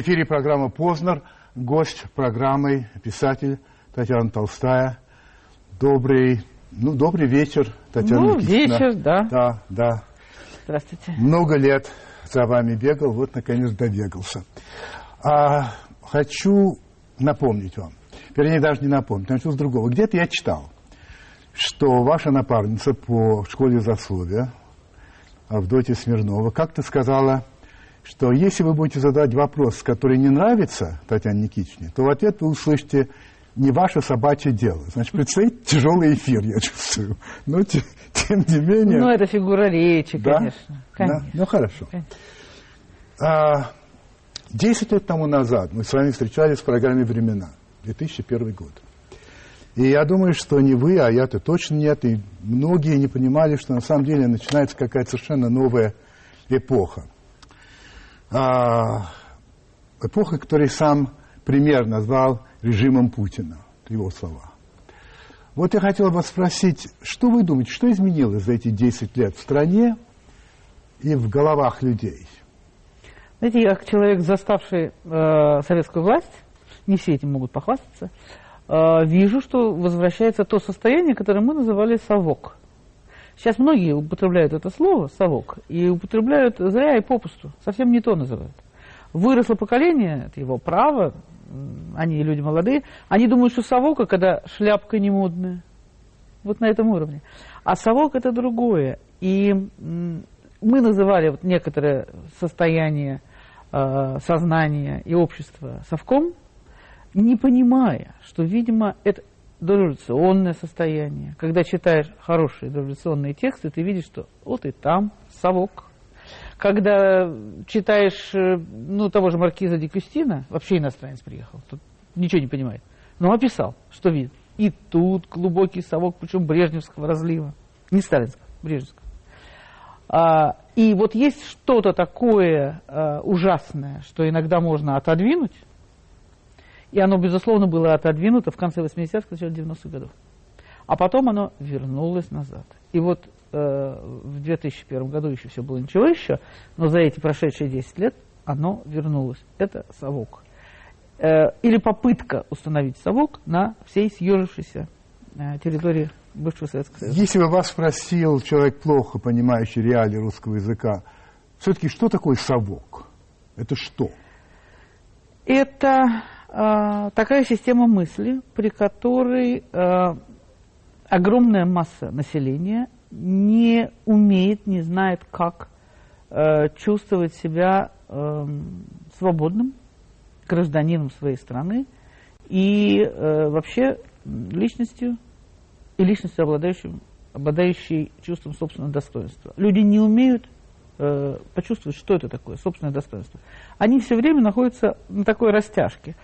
эфире программа «Познер». Гость программы, писатель Татьяна Толстая. Добрый, ну, добрый вечер, Татьяна Ну, Никитична. вечер, да. Да, да. Здравствуйте. Много лет за вами бегал, вот, наконец, добегался. А, хочу напомнить вам, вернее, даже не напомнить, начну с другого. Где-то я читал, что ваша напарница по школе засловия, Авдотья Смирнова, как-то сказала, что если вы будете задавать вопрос, который не нравится Татьяне Никитичне, то в ответ вы услышите не ваше собачье дело. Значит, предстоит тяжелый эфир, я чувствую. Но, те- тем не менее... Ну, это фигура речи, Да? конечно. Да? Конечно. Ну, хорошо. Конечно. А, Десять лет тому назад мы с вами встречались в программе «Времена», 2001 год. И я думаю, что не вы, а я-то точно нет, и многие не понимали, что на самом деле начинается какая-то совершенно новая эпоха. А, эпоха, которую сам премьер назвал режимом Путина, его слова. Вот я хотел вас спросить, что вы думаете, что изменилось за эти 10 лет в стране и в головах людей? Знаете, я как человек, заставший э, советскую власть, не все этим могут похвастаться, э, вижу, что возвращается то состояние, которое мы называли совок. Сейчас многие употребляют это слово совок и употребляют зря и попусту, совсем не то называют. Выросло поколение, это его право, они люди молодые, они думают, что совок, когда шляпка не модная. Вот на этом уровне. А совок это другое. И мы называли вот некоторое состояние э, сознания и общества совком, не понимая, что, видимо, это дореволюционное состояние. Когда читаешь хорошие дореволюционные тексты, ты видишь, что вот и там совок. Когда читаешь, э, ну, того же Маркиза де Кюстина, вообще иностранец приехал, тут ничего не понимает, но описал, что видит. И тут глубокий совок, причем брежневского разлива. Не сталинского, брежневского. А, и вот есть что-то такое а, ужасное, что иногда можно отодвинуть, и оно, безусловно, было отодвинуто в конце 80-х, начале 90-х годов. А потом оно вернулось назад. И вот э, в 2001 году еще все было ничего еще, но за эти прошедшие 10 лет оно вернулось. Это совок. Э, или попытка установить совок на всей съежившейся э, территории бывшего Советского Союза. Если бы вас спросил человек, плохо понимающий реалии русского языка, все-таки что такое совок? Это что? Это такая система мысли, при которой э, огромная масса населения не умеет, не знает, как э, чувствовать себя свободным гражданином своей страны и вообще личностью и личностью, обладающим, обладающей чувством собственного достоинства. Люди не умеют э, почувствовать, что это такое, собственное достоинство. Они все время находятся на такой растяжке.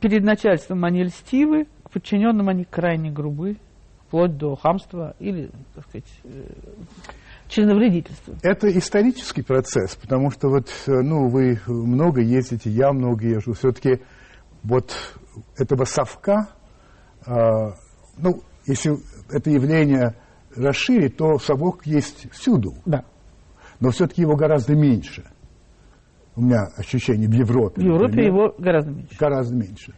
Перед начальством они льстивы, к подчиненным они крайне грубы, вплоть до хамства или, так сказать, э, членовредительства. Это исторический процесс, потому что вот, э, ну, вы много ездите, я много езжу. Все-таки вот этого совка, а, ну, если это явление расширить, то совок есть всюду. Да. Но все-таки его гораздо меньше. У меня ощущение в Европе. В Европе например, его гораздо меньше. гораздо меньше.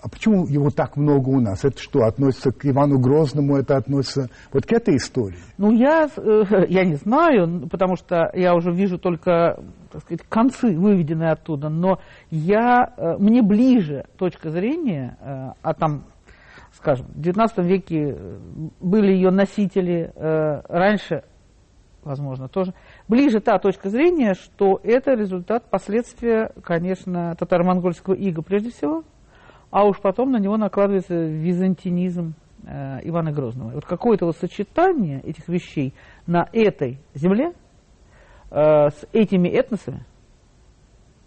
А почему его так много у нас? Это что, относится к Ивану Грозному, это относится вот к этой истории? Ну, я, э, я не знаю, потому что я уже вижу только, так сказать, концы, выведенные оттуда, но я, э, мне ближе точка зрения, э, а там, скажем, в XIX веке были ее носители, раньше, возможно, тоже, ближе та точка зрения, что это результат, последствия, конечно, татаро-монгольского ига прежде всего, а уж потом на него накладывается византинизм э, Ивана Грозного. И вот какое-то вот сочетание этих вещей на этой земле э, с этими этносами,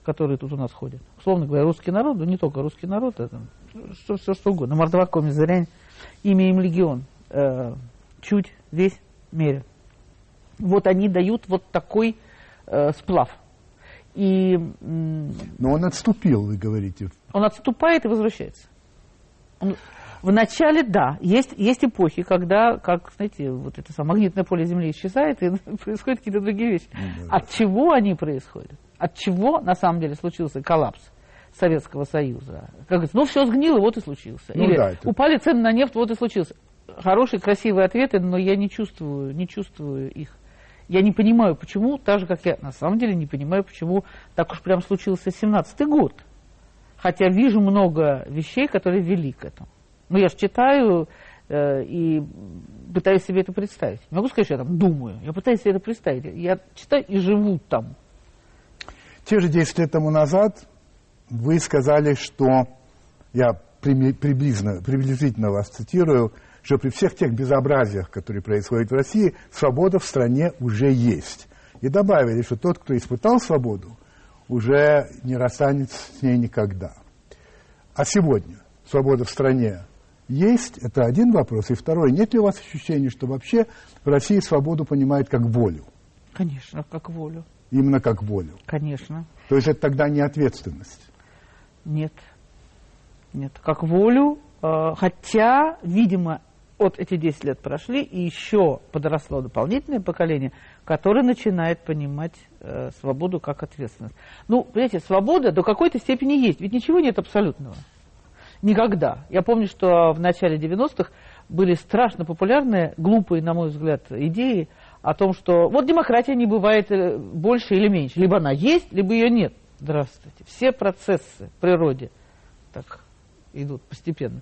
которые тут у нас ходят. Условно говоря, русский народ, ну не только русский народ, это что, все что угодно. Мордва, Мизырянь, имя им легион, э, чуть весь мере. Вот они дают вот такой э, сплав. И Но он отступил, вы говорите. он отступает и возвращается. Он- в начале, да, есть, есть эпохи, когда, как, знаете, вот это самое магнитное поле Земли исчезает, и происходят какие-то другие вещи. От чего они происходят? От чего на самом деле случился коллапс Советского Союза? Как говорится, ну все сгнило, вот и случился. Ну, Или да, это... упали цены на нефть, вот и случился. Хорошие, красивые ответы, но я не чувствую, не чувствую их. Я не понимаю, почему, так же, как я на самом деле не понимаю, почему так уж прям случился 17-й год. Хотя вижу много вещей, которые вели к этому. Ну, я же читаю э, и пытаюсь себе это представить. Не могу сказать, что я там думаю. Я пытаюсь себе это представить. Я читаю и живу там. Те же 10 лет тому назад вы сказали, что, я приблизительно, приблизительно вас цитирую, что при всех тех безобразиях, которые происходят в России, свобода в стране уже есть. И добавили, что тот, кто испытал свободу, уже не расстанется с ней никогда. А сегодня свобода в стране есть, это один вопрос. И второй, нет ли у вас ощущения, что вообще в России свободу понимают как волю? Конечно, как волю. Именно как волю? Конечно. То есть это тогда не ответственность? Нет. Нет, как волю, э, хотя, видимо, вот эти 10 лет прошли, и еще подросло дополнительное поколение, которое начинает понимать э, свободу как ответственность. Ну, понимаете, свобода до какой-то степени есть, ведь ничего нет абсолютного. Никогда. Я помню, что в начале 90-х были страшно популярные, глупые, на мой взгляд, идеи о том, что вот демократия не бывает э, больше или меньше. Либо она есть, либо ее нет. Здравствуйте. Все процессы в природе так идут постепенно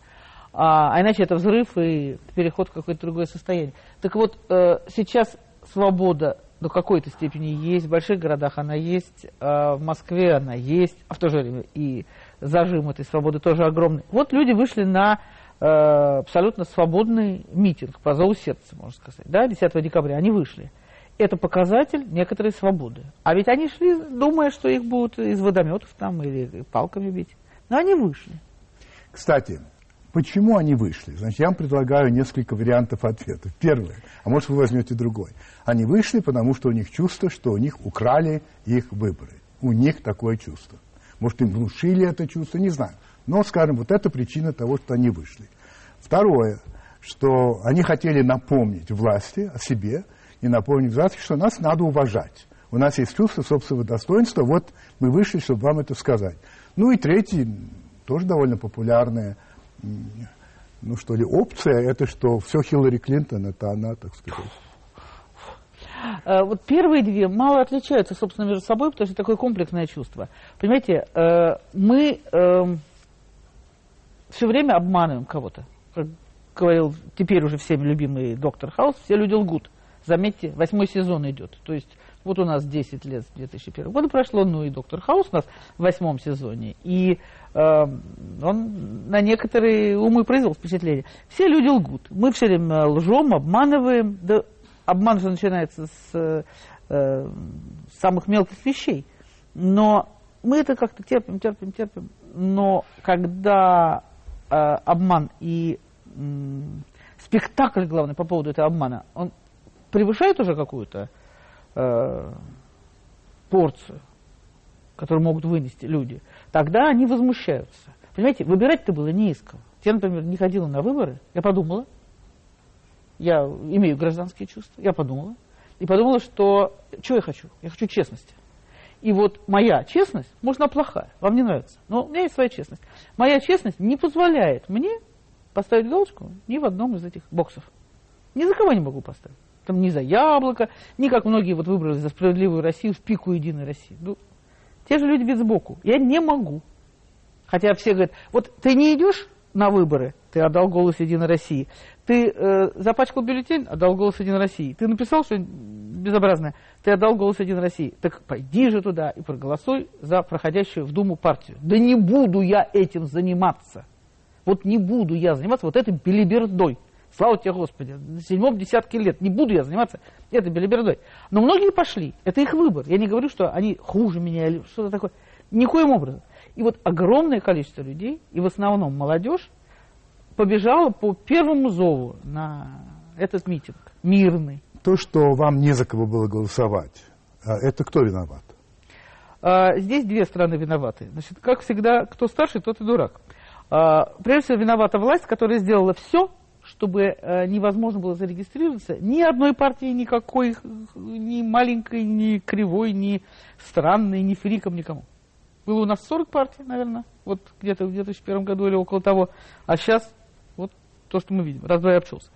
а, а иначе это взрыв и переход в какое-то другое состояние. Так вот, э, сейчас свобода до какой-то степени есть, в больших городах она есть, э, в Москве она есть, а в то же время и зажим этой свободы тоже огромный. Вот люди вышли на э, абсолютно свободный митинг по зову сердца, можно сказать, да, 10 декабря они вышли. Это показатель некоторой свободы. А ведь они шли, думая, что их будут из водометов там или палками бить. Но они вышли. Кстати, Почему они вышли? Значит, я вам предлагаю несколько вариантов ответа. Первое, а может вы возьмете другой. Они вышли, потому что у них чувство, что у них украли их выборы. У них такое чувство. Может, им внушили это чувство, не знаю. Но, скажем, вот это причина того, что они вышли. Второе, что они хотели напомнить власти о себе и напомнить власти, что нас надо уважать. У нас есть чувство собственного достоинства, вот мы вышли, чтобы вам это сказать. Ну и третий, тоже довольно популярное – ну что ли, опция, это что все Хиллари Клинтон, это она, так сказать. Э, вот первые две мало отличаются, собственно, между собой, потому что такое комплексное чувство. Понимаете, э, мы эм, все время обманываем кого-то. Как говорил теперь уже всеми любимый доктор Хаус, все люди лгут. Заметьте, восьмой сезон идет. То есть вот у нас 10 лет с 2001 года прошло, ну и доктор Хаус у нас в восьмом сезоне. И он на некоторые умы произвел впечатление. Все люди лгут. Мы все время лжем, обманываем. Да обман же начинается с э, самых мелких вещей. Но мы это как-то терпим, терпим, терпим. Но когда э, обман и э, спектакль, главный, по поводу этого обмана, он превышает уже какую-то э, порцию, которую могут вынести люди, тогда они возмущаются. Понимаете, выбирать-то было не из кого. Я, например, не ходила на выборы, я подумала, я имею гражданские чувства, я подумала, и подумала, что что я хочу? Я хочу честности. И вот моя честность, может, она плохая, вам не нравится, но у меня есть своя честность. Моя честность не позволяет мне поставить галочку ни в одном из этих боксов. Ни за кого не могу поставить там, ни за яблоко, ни как многие вот выбрали за справедливую Россию в пику Единой России. Ну, те же люди ведь сбоку. Я не могу. Хотя все говорят, вот ты не идешь на выборы, ты отдал голос Единой России. Ты э, запачкал бюллетень, отдал голос Единой России. Ты написал что безобразное, ты отдал голос Единой России. Так пойди же туда и проголосуй за проходящую в Думу партию. Да не буду я этим заниматься. Вот не буду я заниматься вот этой белибердой. Слава тебе, Господи, на седьмом десятке лет не буду я заниматься этой белибердой. Но многие пошли, это их выбор. Я не говорю, что они хуже меня или что-то такое. Никоим образом. И вот огромное количество людей, и в основном молодежь, побежала по первому зову на этот митинг, мирный. То, что вам не за кого было голосовать, а это кто виноват? А, здесь две стороны виноваты. Значит, как всегда, кто старше, тот и дурак. А, прежде всего, виновата власть, которая сделала все, чтобы э, невозможно было зарегистрироваться ни одной партии никакой, ни маленькой, ни кривой, ни странной, ни фриком, никому. Было у нас 40 партий, наверное, вот где-то в 2001 году или около того, а сейчас вот то, что мы видим, раз-два и обчелся.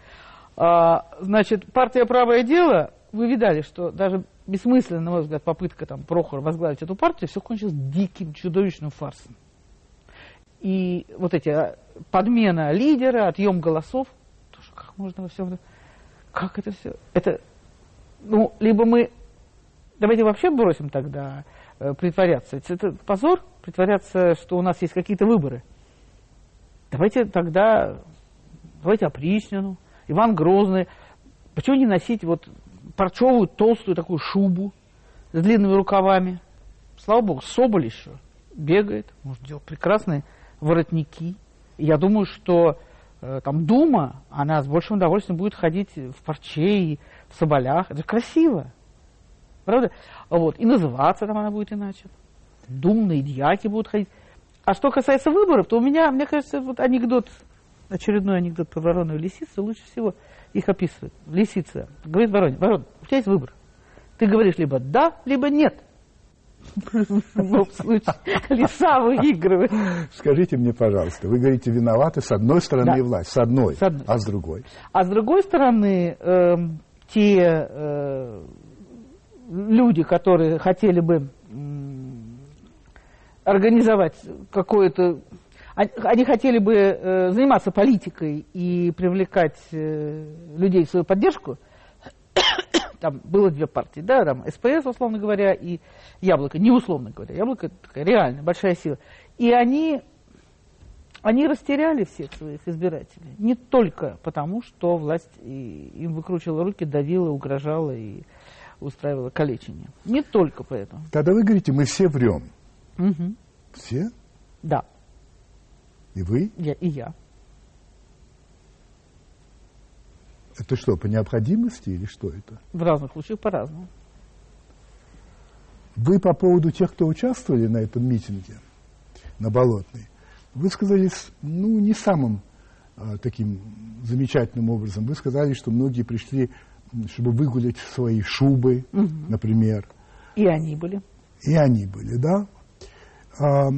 А, значит, партия «Правое дело», вы видали, что даже бессмысленная, на мой взгляд, попытка там Прохора возглавить эту партию, все кончилось диким, чудовищным фарсом. И вот эти а, подмена лидера, отъем голосов, можно во всем... Как это все? Это, ну, либо мы... Давайте вообще бросим тогда э, притворяться. Это позор, притворяться, что у нас есть какие-то выборы. Давайте тогда, давайте опричнину, Иван Грозный. Почему не носить вот парчевую толстую такую шубу с длинными рукавами? Слава богу, Соболь еще бегает, может делать прекрасные воротники. я думаю, что там Дума, она с большим удовольствием будет ходить в парче и в соболях. Это красиво. Правда? Вот. И называться там она будет иначе. Думные дьяки будут ходить. А что касается выборов, то у меня, мне кажется, вот анекдот, очередной анекдот про ворону и лисицу лучше всего их описывает. Лисица говорит вороне, ворон, у тебя есть выбор. Ты говоришь либо да, либо нет. В любом случае, лиса выигрывает. Скажите мне, пожалуйста, вы говорите, виноваты с одной стороны да. власть, с одной, с одной, а с другой? А с другой стороны, э, те э, люди, которые хотели бы организовать какое-то... Они хотели бы э, заниматься политикой и привлекать э, людей в свою поддержку. Там было две партии, да, там СПС, условно говоря, и Яблоко, не условно говоря. Яблоко такая реально большая сила. И они, они растеряли всех своих избирателей. Не только потому, что власть им выкручивала руки, давила, угрожала и устраивала калечение. Не только поэтому. Тогда вы говорите, мы все врем. Угу. Все? Да. И вы? Я, и я. Это что, по необходимости или что это? В разных случаях по-разному. Вы по поводу тех, кто участвовали на этом митинге, на Болотной, вы сказали, ну, не самым а, таким замечательным образом. Вы сказали, что многие пришли, чтобы выгулять свои шубы, угу. например. И они были. И они были, да. А,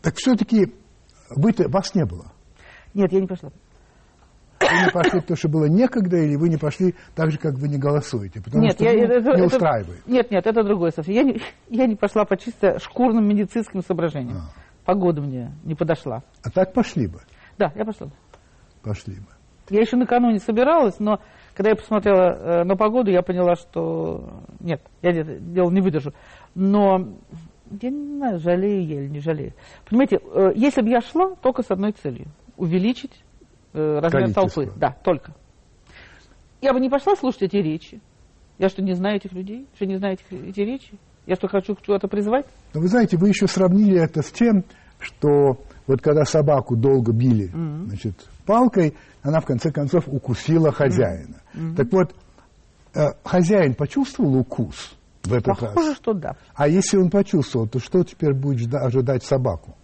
так все-таки вы вас не было. Нет, я не пошла. Вы не пошли, потому что было некогда, или вы не пошли так же, как вы не голосуете? Потому нет, что я, ну, это, не устраивает. Нет, нет, это другое совсем. Я не, я не пошла по чисто шкурным медицинским соображениям. А. Погода мне не подошла. А так пошли бы? Да, я пошла. Пошли бы. Я еще накануне собиралась, но когда я посмотрела э, на погоду, я поняла, что нет, я это дело не выдержу. Но я не знаю, жалею я или не жалею. Понимаете, э, если бы я шла только с одной целью – увеличить э, размер толпы. Да, только. Я бы не пошла слушать эти речи. Я что, не знаю этих людей? Что, не знаю этих, эти речи? Я что, хочу кого-то призвать? Но вы знаете, вы еще сравнили это с тем, что вот когда собаку долго били mm-hmm. значит, палкой, она в конце концов укусила хозяина. Mm-hmm. Так вот, э, хозяин почувствовал укус в этот Похоже, раз? Похоже, что да. А если он почувствовал, то что теперь будет ожидать собаку?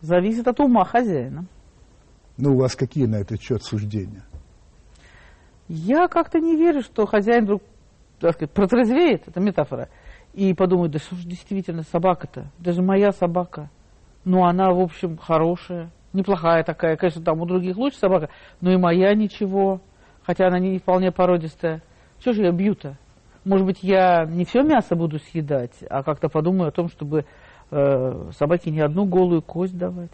Зависит от ума хозяина. Ну, у вас какие на этот счет суждения? Я как-то не верю, что хозяин вдруг, так сказать, протрезвеет, это метафора, и подумает, да что же действительно собака-то, даже моя собака, ну она, в общем, хорошая, неплохая такая, конечно, там у других лучше собака, но и моя ничего, хотя она не вполне породистая. Что же я бью-то? Может быть, я не все мясо буду съедать, а как-то подумаю о том, чтобы э, собаке не одну голую кость давать,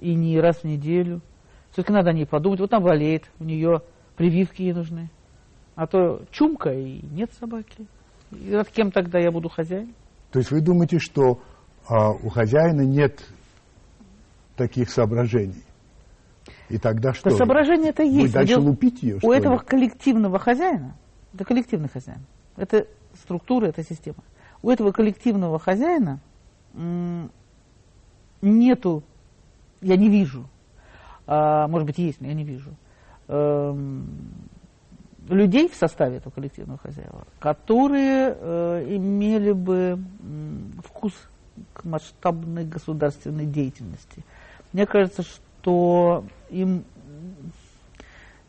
и не раз в неделю – все-таки надо о ней подумать. Вот она болеет, у нее прививки ей нужны. А то чумка и нет собаки. И над кем тогда я буду хозяин? То есть вы думаете, что а, у хозяина нет таких соображений? И тогда что? Да соображение это есть. Вы дальше Дело, лупить ее, У этого ли? коллективного хозяина, это коллективный хозяин, это структура, это система. У этого коллективного хозяина нету, я не вижу а, может быть, есть, но я не вижу, эм, людей в составе этого коллективного хозяева, которые э, имели бы вкус к масштабной государственной деятельности. Мне кажется, что им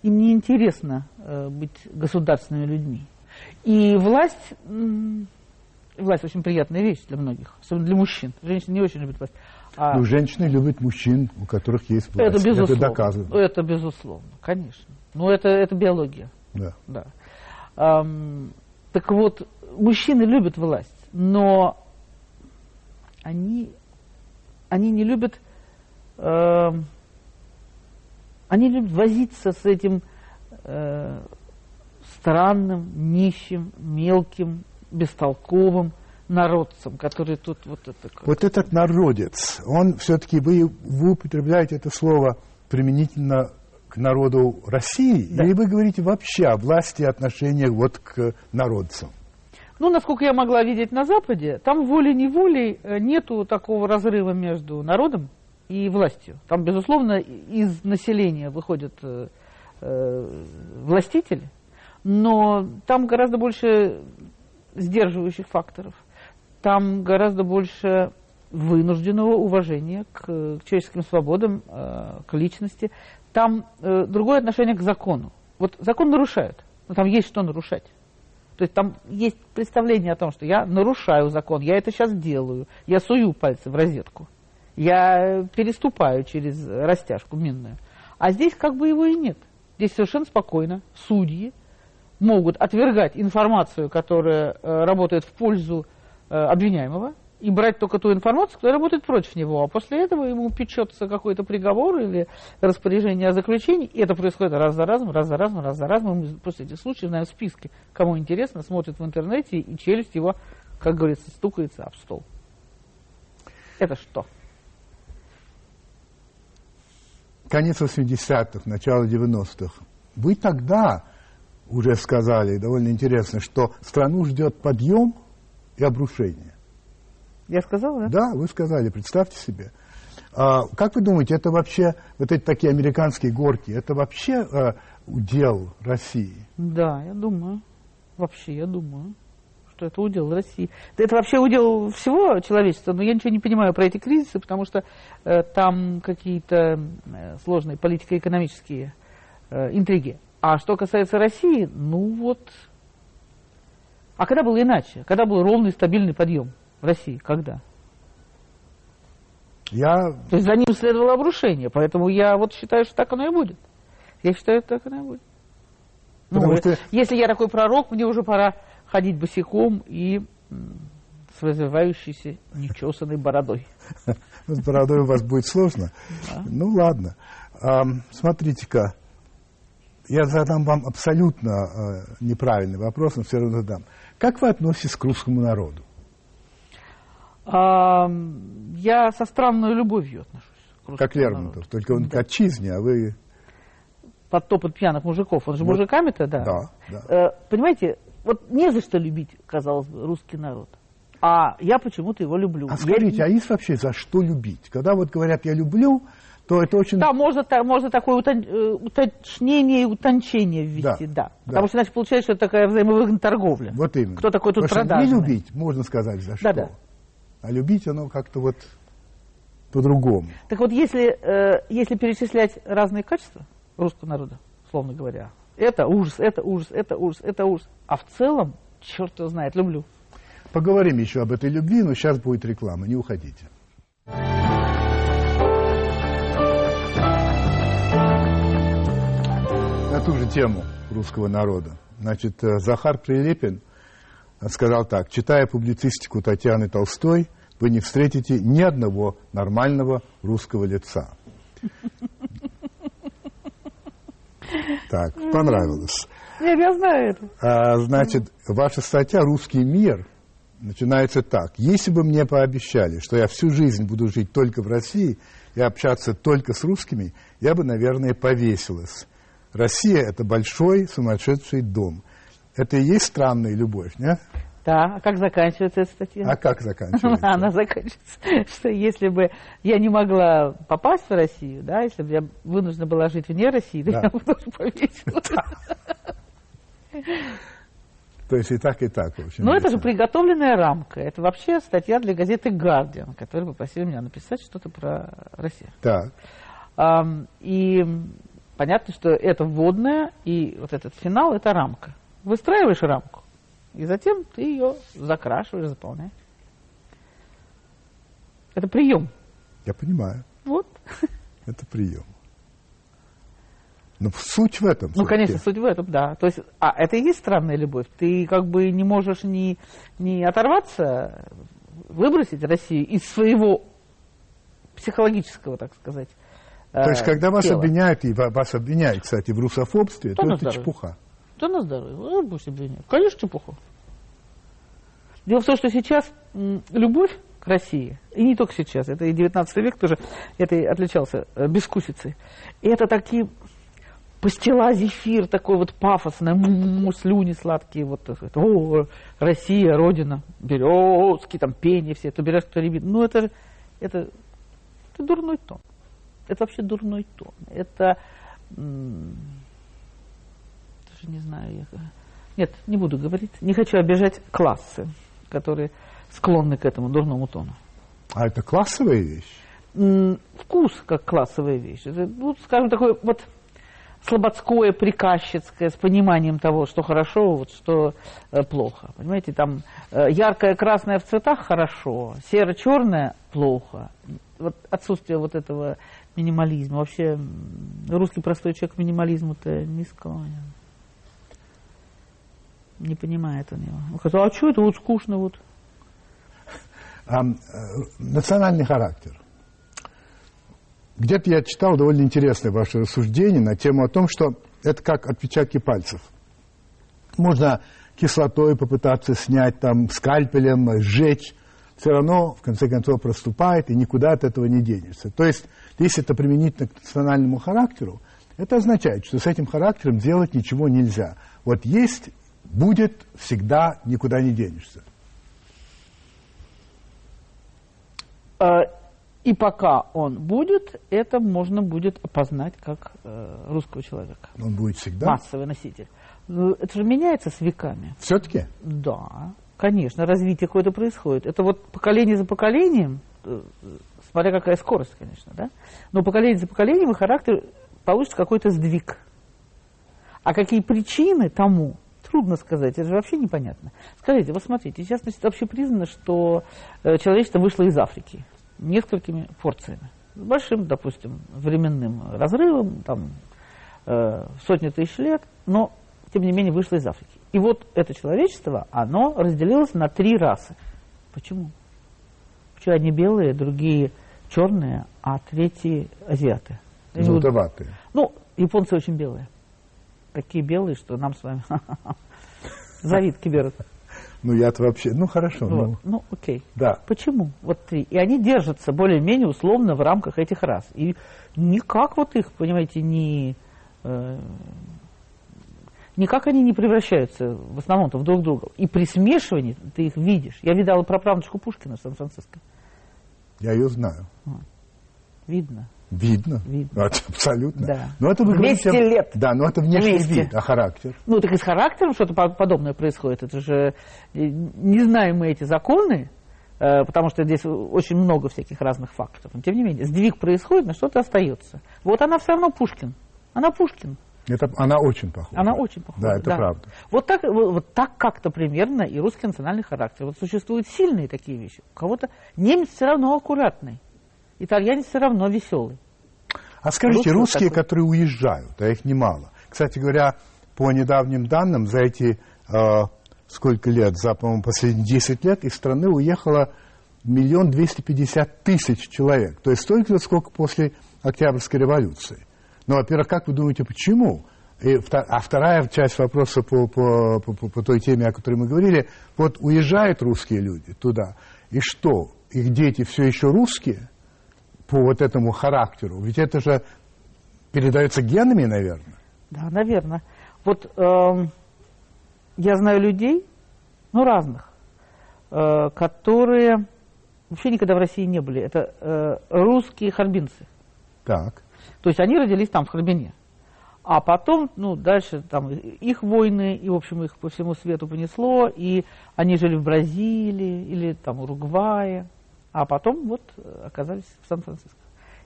им не интересно э, быть государственными людьми. И власть, власть очень приятная вещь для многих, особенно для мужчин. Женщины не очень любят власть. А... Ну, женщины любят мужчин, у которых есть власть. Это безусловно. Это доказано. Это безусловно, конечно. Но это, это биология. Да. да. Эм, так вот, мужчины любят власть, но они, они не любят... Э, они любят возиться с этим э, странным, нищим, мелким, бестолковым народцем, который тут вот это... Вот этот народец, он все-таки, вы, вы употребляете это слово применительно к народу России, да. или вы говорите вообще о власти и отношениях вот к народцам? Ну, насколько я могла видеть на Западе, там волей-неволей э, нету такого разрыва между народом и властью. Там, безусловно, из населения выходят э, э, властители, но там гораздо больше сдерживающих факторов. Там гораздо больше вынужденного уважения к, к человеческим свободам, э, к личности. Там э, другое отношение к закону. Вот закон нарушают, но там есть что нарушать. То есть там есть представление о том, что я нарушаю закон, я это сейчас делаю, я сую пальцы в розетку, я переступаю через растяжку минную. А здесь как бы его и нет. Здесь совершенно спокойно судьи могут отвергать информацию, которая э, работает в пользу обвиняемого, и брать только ту информацию, которая работает против него. А после этого ему печется какой-то приговор или распоряжение о заключении. И это происходит раз за разом, раз за разом, раз за разом. Мы после этих случаев знаем списки. Кому интересно, смотрит в интернете, и челюсть его, как говорится, стукается об стол. Это что? Конец 80-х, начало 90-х. Вы тогда уже сказали, довольно интересно, что страну ждет подъем и обрушение. Я сказала, да? Да, вы сказали, представьте себе. А, как вы думаете, это вообще, вот эти такие американские горки, это вообще а, удел России? Да, я думаю. Вообще, я думаю, что это удел России. Да это вообще удел всего человечества, но я ничего не понимаю про эти кризисы, потому что э, там какие-то э, сложные политико-экономические э, интриги. А что касается России, ну вот... А когда было иначе? Когда был ровный стабильный подъем в России? Когда? Я... То есть за ним следовало обрушение, поэтому я вот считаю, что так оно и будет. Я считаю, что так оно и будет. ну, что... Если я такой пророк, мне уже пора ходить босиком и с развивающейся нечесанной бородой. С бородой у вас будет сложно? Ну ладно. Смотрите-ка, я задам вам абсолютно э, неправильный вопрос, но все равно задам. Как вы относитесь к русскому народу? А, я со странной любовью отношусь. К как Лермонтов, только он да. к отчизне, а вы... Под топот пьяных мужиков. Он же вот. мужиками-то, да. Да, да. Э, понимаете, вот не за что любить, казалось бы, русский народ. А я почему-то его люблю. А скажите, я... а есть вообще за что любить? Когда вот говорят «я люблю», то это очень... Да, можно, можно такое э, уточнение и утончение ввести, да. да. да. Потому что иначе получается, что это такая взаимовыгодная торговля. Вот именно. Кто такой тут Потому продажный. не любить, можно сказать, за что. Да, да. А любить оно как-то вот по-другому. Так вот, если, э, если перечислять разные качества русского народа, условно говоря, это ужас, это ужас, это ужас, это ужас. А в целом, черт его знает, люблю. Поговорим еще об этой любви, но сейчас будет реклама, не уходите. Ту же тему русского народа. Значит, э, Захар Прилепин сказал так, читая публицистику Татьяны Толстой, вы не встретите ни одного нормального русского лица. Так, понравилось. Нет, я знаю это. А, значит, ваша статья «Русский мир» начинается так. Если бы мне пообещали, что я всю жизнь буду жить только в России и общаться только с русскими, я бы, наверное, повесилась. Россия – это большой сумасшедший дом. Это и есть странная любовь, нет? Да, а как заканчивается эта статья? А как заканчивается? Она заканчивается, что если бы я не могла попасть в Россию, да, если бы я вынуждена была жить вне России, то я бы тоже повесилась. То есть и так, и так, в общем. Но это же приготовленная рамка. Это вообще статья для газеты «Гардиан», которая попросила меня написать что-то про Россию. Так. И понятно, что это вводная, и вот этот финал – это рамка. Выстраиваешь рамку, и затем ты ее закрашиваешь, заполняешь. Это прием. Я понимаю. Вот. Это прием. Но суть в этом. Ну, конечно, суть в этом, да. То есть, а это и есть странная любовь. Ты как бы не можешь не, не оторваться, выбросить Россию из своего психологического, так сказать, То есть, когда вас тела. обвиняют, и вас обвиняют, кстати, в русофобстве, То то это здоровье. чепуха. Да на здоровье. Ну, пусть обвиняют. Конечно, чепуха. Дело в том, что сейчас любовь к России, и не только сейчас, это и 19 век тоже это и отличался э, бескусицей. И это такие пастила, зефир, такой вот пафосный, слюни сладкие, вот так сказать. О, Россия, Родина, березки, там пение все, то берешь, то рябин. Ну, это, это, это дурной тон. Это вообще дурной тон. Это, даже не знаю, я... нет, не буду говорить, не хочу обижать классы, которые склонны к этому дурному тону. А это классовая вещь? М, Вкус как классовая вещь. Это, ну, скажем, такое вот слободское, приказчицкое, с пониманием того, что хорошо, вот, что э, плохо. Понимаете, там э, яркое красное в цветах хорошо, серо-черное плохо. Вот отсутствие вот этого минимализма. Вообще русский простой человек минимализму-то не склонен. Не понимает он его. Он говорит, а что это вот скучно вот? А, э, национальный характер. Где-то я читал довольно интересное ваше рассуждение на тему о том, что это как отпечатки пальцев. Можно кислотой попытаться снять, там, скальпелем, сжечь, все равно, в конце концов, проступает, и никуда от этого не денешься. То есть, если это применительно к национальному характеру, это означает, что с этим характером делать ничего нельзя. Вот есть, будет, всегда, никуда не денешься. Э, И пока он будет, это можно будет опознать как э, русского человека. Он будет всегда. Массовый носитель. Ну, Это же меняется с веками. Все-таки? Да, конечно, развитие какое-то происходит. Это вот поколение за поколением, э, смотря какая скорость, конечно, да, но поколение за поколением и характер получится какой-то сдвиг. А какие причины тому, трудно сказать, это же вообще непонятно. Скажите, вот смотрите, сейчас значит, вообще признано, что э, человечество вышло из Африки несколькими порциями. С большим, допустим, временным разрывом, там, э, сотни тысяч лет, но, тем не менее, вышло из Африки. И вот это человечество, оно разделилось на три расы. Почему? Почему одни белые, другие черные, а третьи азиаты? Желтоватые. Ну, японцы очень белые. Такие белые, что нам с вами завидки берут. Ну, я-то вообще... Ну, хорошо. Ну, Вот. Ну, окей. да. Почему? Вот три. И они держатся более-менее условно в рамках этих рас. И никак вот их, понимаете, не... э, никак они не превращаются в основном-то в друг друга. И при смешивании ты их видишь. Я видала праправнучку Пушкина в Сан-Франциско. Я ее знаю. Видно. Видно. Видно. Вот, абсолютно. Да. Но это вы 200 говорите- лет Да, но это внешний вместе. вид, а характер. Ну, так и с характером что-то по- подобное происходит. Это же э, не знаем мы эти законы, э, потому что здесь очень много всяких разных фактов. Но тем не менее, сдвиг происходит, но что-то остается. Вот она все равно Пушкин. Она Пушкин. Это, она очень похожа. Она очень похожа. Да, это правда. Вот так, вот, вот так как-то примерно и русский национальный характер. Вот существуют сильные такие вещи. У кого-то немец все равно аккуратный, итальянец все равно веселый. А скажите, Русский русские, такой. которые уезжают, а их немало. Кстати говоря, по недавним данным, за эти э, сколько лет, за, по-моему, последние 10 лет из страны уехало миллион двести пятьдесят тысяч человек. То есть столько же, сколько после Октябрьской революции. Но, во-первых, как вы думаете, почему? И а вторая часть вопроса по, по, по, по- той теме, о которой мы говорили, вот уезжают русские люди туда, и что, их дети все еще русские по вот этому характеру? Ведь это же передается генами, наверное. Да, наверное. Вот эм, я знаю людей, ну, разных, э, которые вообще никогда в России не были. Это э, русские харбинцы. Так. То есть они родились там, в Харбине. А потом, ну, дальше там их войны, и, в общем, их по всему свету понесло, и они жили в Бразилии или там Уругвае, а потом вот э, оказались в Сан-Франциско.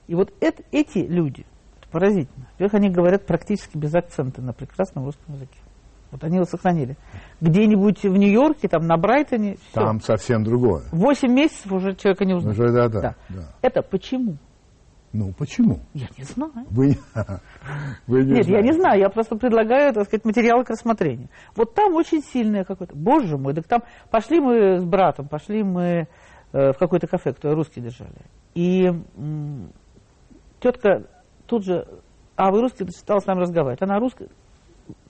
И вот эт- эти люди, Это поразительно. Во-первых, они говорят практически без акцента на прекрасном русском языке. Вот они его сохранили. Где-нибудь в Нью-Йорке, там на Брайтоне, всё. Там совсем другое. Восемь месяцев уже человека не узнал. Уже да, да, да. Это почему? Ну, почему? Я не знаю. Вы, вы не Нет, я не знаете. знаю, я просто предлагаю, так сказать, материалы к рассмотрению. Вот там очень сильное какое-то, боже мой, так там пошли мы с братом, пошли мы э, в какое-то кафе, кто русский держали. И м, тетка тут же, а вы русский, стала с нами разговаривать. Она русская,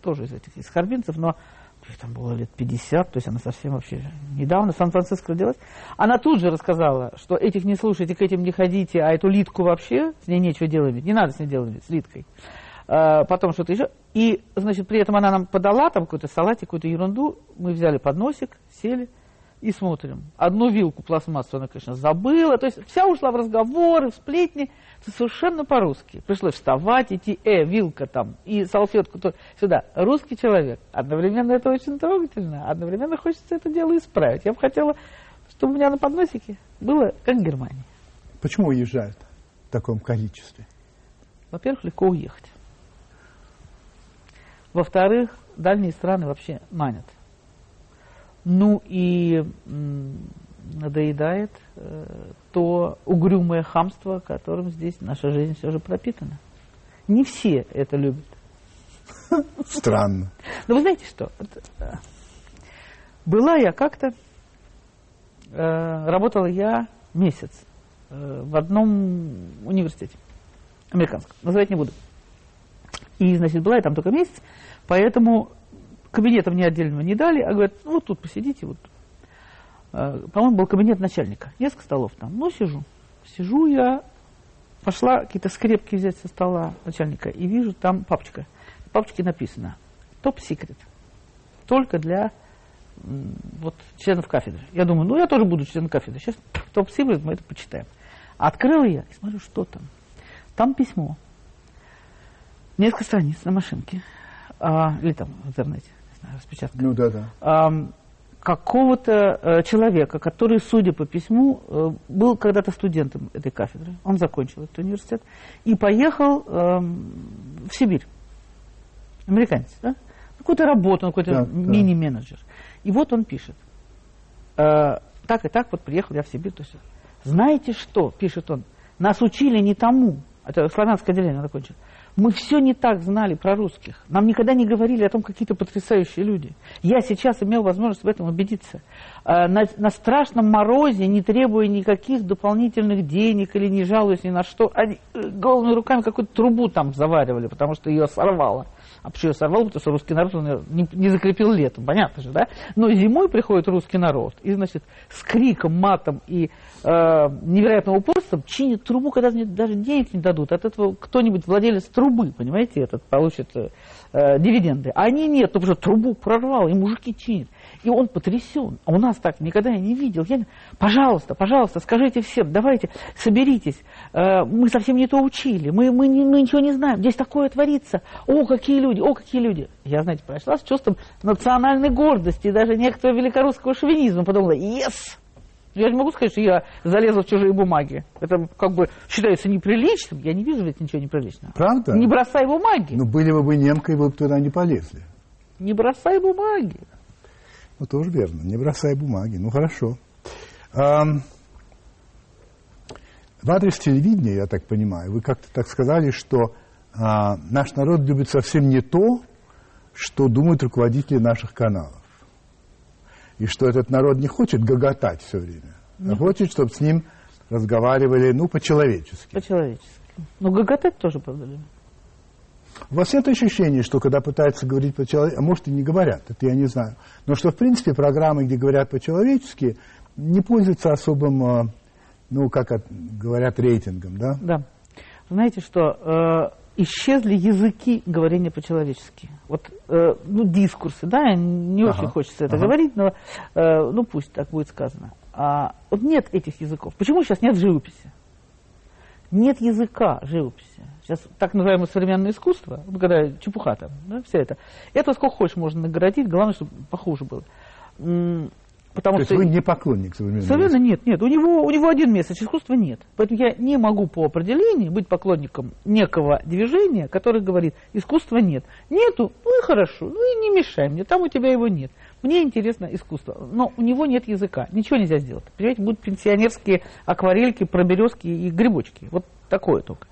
тоже из этих, из харбинцев, но ей там было лет 50, то есть она совсем вообще недавно в Сан-Франциско родилась. Она тут же рассказала, что этих не слушайте, к этим не ходите, а эту Литку вообще, с ней нечего делать, не надо с ней делать, с Литкой. А, потом что-то еще. И, значит, при этом она нам подала там какой-то салатик, какую-то ерунду. Мы взяли подносик, сели и смотрим. Одну вилку пластмассу она, конечно, забыла. То есть вся ушла в разговоры, в сплетни. Это совершенно по-русски. Пришлось вставать, идти, э, вилка там, и салфетку то, сюда. Русский человек. Одновременно это очень трогательно, одновременно хочется это дело исправить. Я бы хотела, чтобы у меня на подносике было как в Германии. Почему уезжают в таком количестве? Во-первых, легко уехать. Во-вторых, дальние страны вообще манят. Ну и надоедает э, то угрюмое хамство, которым здесь наша жизнь все же пропитана. Не все это любят. Странно. Но вы знаете что? Э, была я как-то, э, работала я месяц в одном университете, американском, называть не буду. И, значит, была я там только месяц, поэтому кабинета мне отдельного не дали, а говорят, ну вот тут посидите, вот. Э, По-моему, был кабинет начальника, несколько столов там, ну сижу. Сижу я, пошла какие-то скрепки взять со стола начальника и вижу там папочка. В папочке написано топ-секрет. Только для вот, членов кафедры. Я думаю, ну я тоже буду членом кафедры. Сейчас топ-секрет мы это почитаем. Открыл я и смотрю, что там. Там письмо. Несколько страниц на машинке. А, или там в интернете, распечатка. Ну да, да. Какого-то э, человека, который, судя по письму, э, был когда-то студентом этой кафедры. Он закончил этот университет и поехал в Сибирь. Американец, да? Какую-то работу, он какой-то Да, да. мини-менеджер. И вот он пишет. Э, так и так вот приехал я в Сибирь. То есть, знаете что, пишет он, нас учили не тому, это славянское отделение он закончил, мы все не так знали про русских. Нам никогда не говорили о том, какие-то потрясающие люди. Я сейчас имел возможность в этом убедиться. А, На, на страшном морозе, не требуя никаких дополнительных денег или не жалуясь ни на что, они э, голыми руками какую-то трубу там заваривали, потому что ее сорвало. А почему ее сорвало? Потому что русский народ он не, не закрепил летом, понятно же, да? Но зимой приходит русский народ и, значит, с криком, матом и э, невероятным упорством чинит трубу, когда даже денег не дадут. От этого кто-нибудь, владелец трубы, понимаете, этот получит э, э, дивиденды. А они нет, потому что трубу прорвал, и мужики чинят. И он потрясен. А у нас так никогда я не видел. Я... Пожалуйста, пожалуйста, скажите всем, давайте, соберитесь. Э, мы совсем не то учили, мы, мы, мы ничего не знаем. Здесь такое творится. О, какие люди, о, какие люди. Я, знаете, прошла с чувством национальной гордости и даже некоторого великорусского шовинизма. Подумала, yes! Я не могу сказать, что я залезла в чужие бумаги. Это как бы считается неприличным. Я не вижу здесь ничего неприличного. Правда? Не бросай бумаги. Ну, были бы вы немкой, вы бы туда не полезли. Не бросай бумаги. Ну, тоже верно. Не бросай бумаги. Ну, хорошо. Ам, в адрес телевидения, я так понимаю, вы как-то так сказали, что а, наш народ любит совсем не то, что думают руководители наших каналов. И что этот народ не хочет гоготать все время, а хочет, чтобы с ним разговаривали, ну, по-человечески. По-человечески. Ну, гоготать тоже, любят. У вас нет ощущения, что когда пытаются говорить по-человечески, а может и не говорят, это я не знаю, но что в принципе программы, где говорят по-человечески, не пользуются особым, э, ну, как от- говорят, рейтингом, да? Да. Знаете что, э, исчезли языки говорения по-человечески. Вот, э, ну, дискурсы, да, не Ага, очень хочется это ага. говорить, но, э, ну, пусть так будет сказано. А, вот нет этих языков. Почему сейчас нет живописи? Нет языка живописи. Сейчас так называемое современное искусство, ну, когда чепуха там, да, все это. Это сколько хочешь можно наградить, главное, чтобы похуже было. Потому То что есть вы не поклонник современного Совершенно нет, нет. У него, у него один месяц искусства нет. Поэтому я не могу по определению быть поклонником некого движения, которое говорит, искусства нет. Нету, ну и хорошо, ну и не мешай мне, там у тебя его нет. Мне интересно искусство, но у него нет языка, ничего нельзя сделать. Понимаете, будут пенсионерские акварельки, проберезки и грибочки. Вот такое только.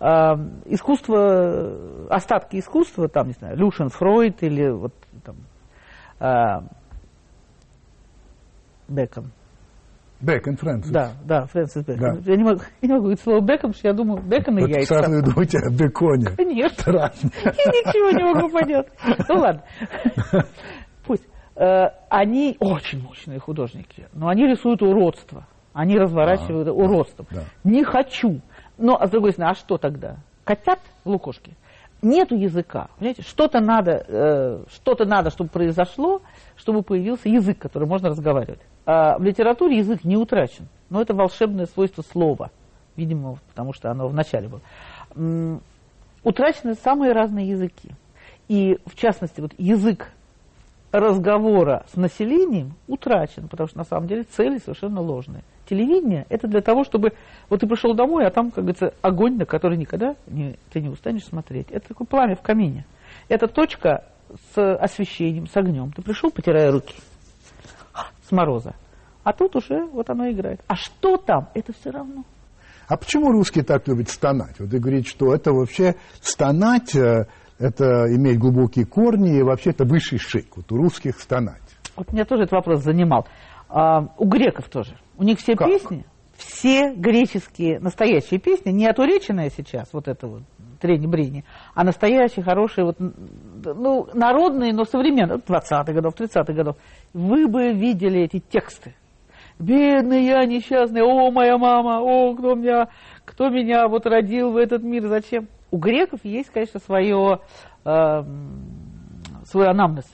А, искусство, остатки искусства, там, не знаю, Люшин, Фройд или вот там, а, Бекон. Бекон, Фрэнсис. Да, да, Фрэнсис Бэкон. Да. Я, не могу, я не могу говорить слово Бекон, потому что я думаю, Бекон и Вот яйца. сразу вы думаете о беконе. Конечно. Страшно. Я ничего не могу понять. Ну ладно. Пусть. Э, Они очень мощные художники, но они рисуют уродство. Они разворачивают А, уродство. да. Не хочу. Но, а с другой стороны, а что тогда? Котят в лукошке? Нету языка. Понимаете, что-то надо, э, что-то надо, чтобы произошло, чтобы появился язык, который можно разговаривать. А в литературе язык не утрачен, но это волшебное свойство слова, видимо, потому что оно в начале было. Утрачены самые разные языки. И, в частности, вот язык разговора с населением утрачен, потому что на самом деле цели совершенно ложные. Телевидение – это для того, чтобы... Вот ты пришел домой, а там, как говорится, огонь, на который никогда не, ты не устанешь смотреть. Это такое пламя в камине. Это точка с освещением, с огнем. Ты пришел, потирая руки с мороза. А тут уже вот оно играет. А что там? Это все равно. А почему русские так любят стонать? Вот вы говорите, что это вообще стонать, э, это иметь глубокие корни, и вообще это высший шик. Вот у русских стонать. Вот меня тоже этот вопрос занимал. А, у греков тоже. У них все Как? песни, все греческие, настоящие песни, не отреченная сейчас, вот это вот трени-брени, а настоящие, хорошие, вот, ну, народные, но современные, 20-х годов, 30-х годов. Вы бы видели эти тексты. Бедный я, несчастный, о, моя мама, о, кто меня, кто меня вот родил в этот мир, зачем? У греков есть, конечно, свое, свой анамнез.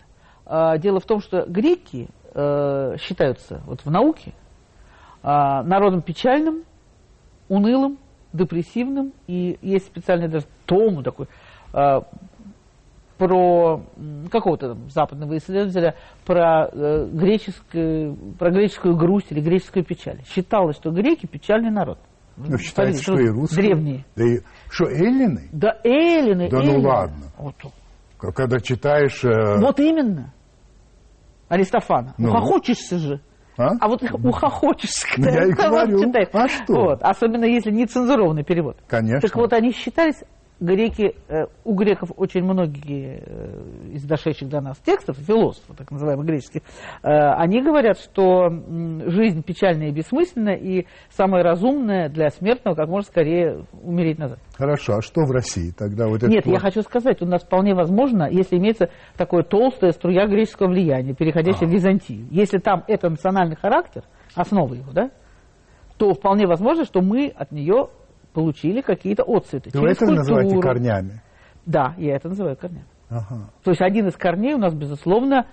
А, Дело в том, что греки э, считаются вот в науке а, народом печальным, унылым, депрессивным, и есть специальный даже том такой а, про какого-то там западного исследователя про, э, греческую, про греческую грусть или греческую печаль. Считалось, что греки печальный народ. Ну, считается, Смотрите, что и русские. Древние. Да и что, эллины? Да эллины, Да ну эллины. ладно. Вот, Когда читаешь... э, вот именно. Аристофана. Ну. Ухохочешься же. А? А вот ухохочешься, Ну, когда я и говорю. читаешь. А что? Вот. Особенно если нецензурованный перевод. Конечно. Так вот, они считались, греки, э, у греков очень многие э, из дошедших до нас текстов, философов, так называемых греческих, э, они говорят, что жизнь печальная и бессмысленная, и самое разумное для смертного как можно скорее умереть назад. Хорошо, а что в России тогда? Вот Нет, вот- я хочу сказать, у нас вполне возможно, если имеется такое толстая струя греческого влияния, переходящая в Византию. Если там это национальный характер, основа его, да, то вполне возможно, что мы от нее получили какие-то отцветы. Вы это называете культуру. корнями? Да, я это называю корнями. Ага. То есть один из корней у нас, безусловно,